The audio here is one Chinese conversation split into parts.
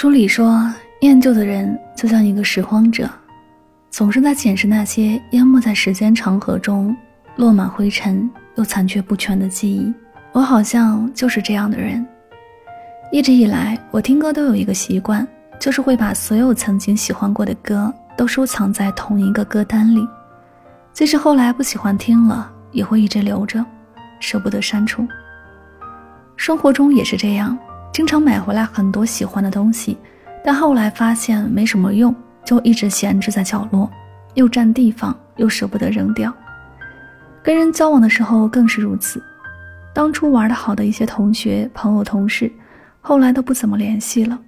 书里说，念旧的人就像一个拾荒者，总是在捡拾那些淹没在时间长河中、落满灰尘又残缺不全的记忆。我好像就是这样的人。一直以来，我听歌都有一个习惯，就是会把所有曾经喜欢过的歌都收藏在同一个歌单里，即使后来不喜欢听了，也会一直留着，舍不得删除。生活中也是这样。经常买回来很多喜欢的东西，但后来发现没什么用，就一直闲置在角落，又占地方，又舍不得扔掉。跟人交往的时候更是如此，当初玩的好的一些同学、朋友、同事，后来都不怎么联系了，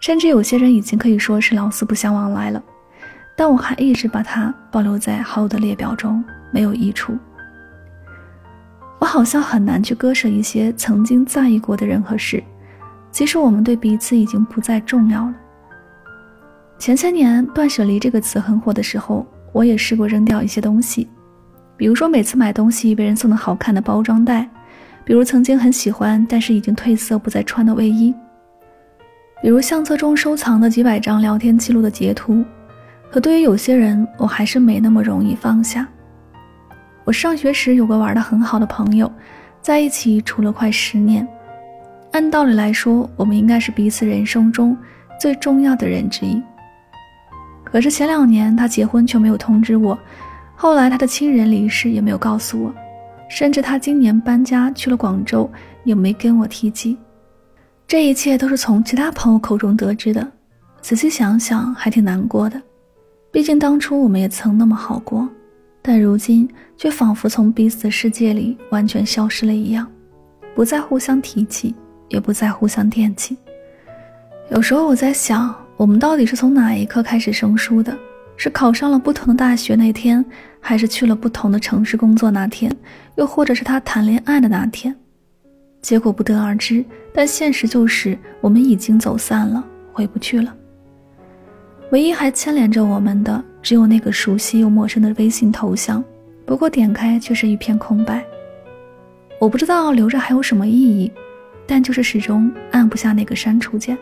甚至有些人已经可以说是老死不相往来了。但我还一直把它保留在好友的列表中，没有移除。我好像很难去割舍一些曾经在意过的人和事。其实我们对彼此已经不再重要了。前些年“断舍离”这个词很火的时候，我也试过扔掉一些东西，比如说每次买东西被人送的好看的包装袋，比如曾经很喜欢但是已经褪色不再穿的卫衣，比如相册中收藏的几百张聊天记录的截图。可对于有些人，我还是没那么容易放下。我上学时有个玩的很好的朋友，在一起处了快十年。按道理来说，我们应该是彼此人生中最重要的人之一。可是前两年他结婚却没有通知我，后来他的亲人离世也没有告诉我，甚至他今年搬家去了广州也没跟我提及。这一切都是从其他朋友口中得知的。仔细想想，还挺难过的。毕竟当初我们也曾那么好过，但如今却仿佛从彼此的世界里完全消失了一样，不再互相提起。也不再互相惦记。有时候我在想，我们到底是从哪一刻开始生疏的？是考上了不同的大学那天，还是去了不同的城市工作那天，又或者是他谈恋爱的那天？结果不得而知。但现实就是，我们已经走散了，回不去了。唯一还牵连着我们的，只有那个熟悉又陌生的微信头像。不过点开却是一片空白。我不知道留着还有什么意义。但就是始终按不下那个删除键。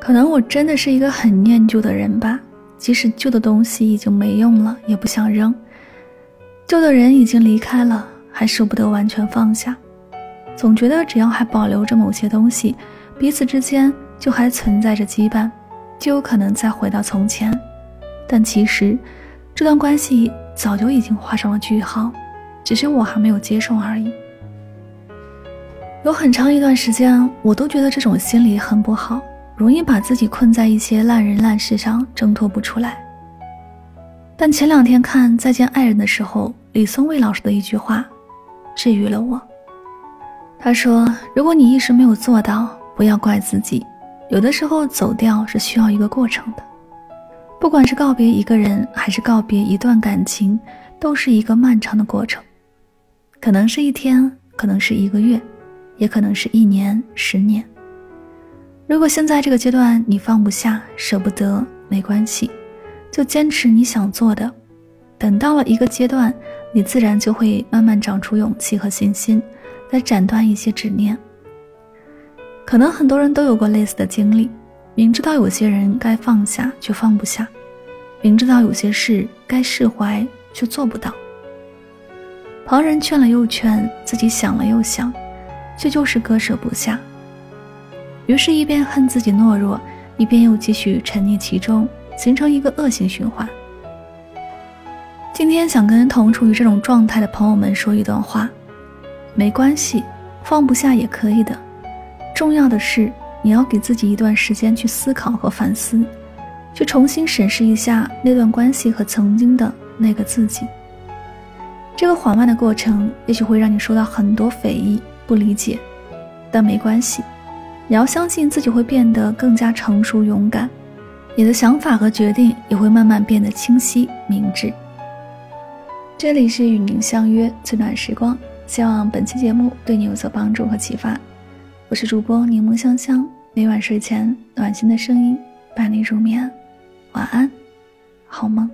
可能我真的是一个很念旧的人吧，即使旧的东西已经没用了，也不想扔；旧的人已经离开了，还舍不得完全放下。总觉得只要还保留着某些东西，彼此之间就还存在着羁绊，就有可能再回到从前。但其实，这段关系早就已经画上了句号，只是我还没有接受而已。有很长一段时间，我都觉得这种心理很不好，容易把自己困在一些烂人烂事上挣脱不出来。但前两天看《再见爱人》的时候，李松蔚老师的一句话，治愈了我。他说：“如果你一时没有做到，不要怪自己。有的时候走掉是需要一个过程的，不管是告别一个人，还是告别一段感情，都是一个漫长的过程，可能是一天，可能是一个月。”也可能是一年、十年。如果现在这个阶段你放不下、舍不得，没关系，就坚持你想做的。等到了一个阶段，你自然就会慢慢长出勇气和信心，来斩断一些执念。可能很多人都有过类似的经历，明知道有些人该放下却放不下，明知道有些事该释怀却做不到。旁人劝了又劝，自己想了又想。却就是割舍不下，于是，一边恨自己懦弱，一边又继续沉溺其中，形成一个恶性循环。今天想跟同处于这种状态的朋友们说一段话：没关系，放不下也可以的。重要的是，你要给自己一段时间去思考和反思，去重新审视一下那段关系和曾经的那个自己。这个缓慢的过程，也许会让你受到很多非议。不理解，但没关系。你要相信自己会变得更加成熟勇敢，你的想法和决定也会慢慢变得清晰明智。这里是与您相约最暖时光，希望本期节目对你有所帮助和启发。我是主播柠檬香香，每晚睡前暖心的声音伴你入眠，晚安，好梦。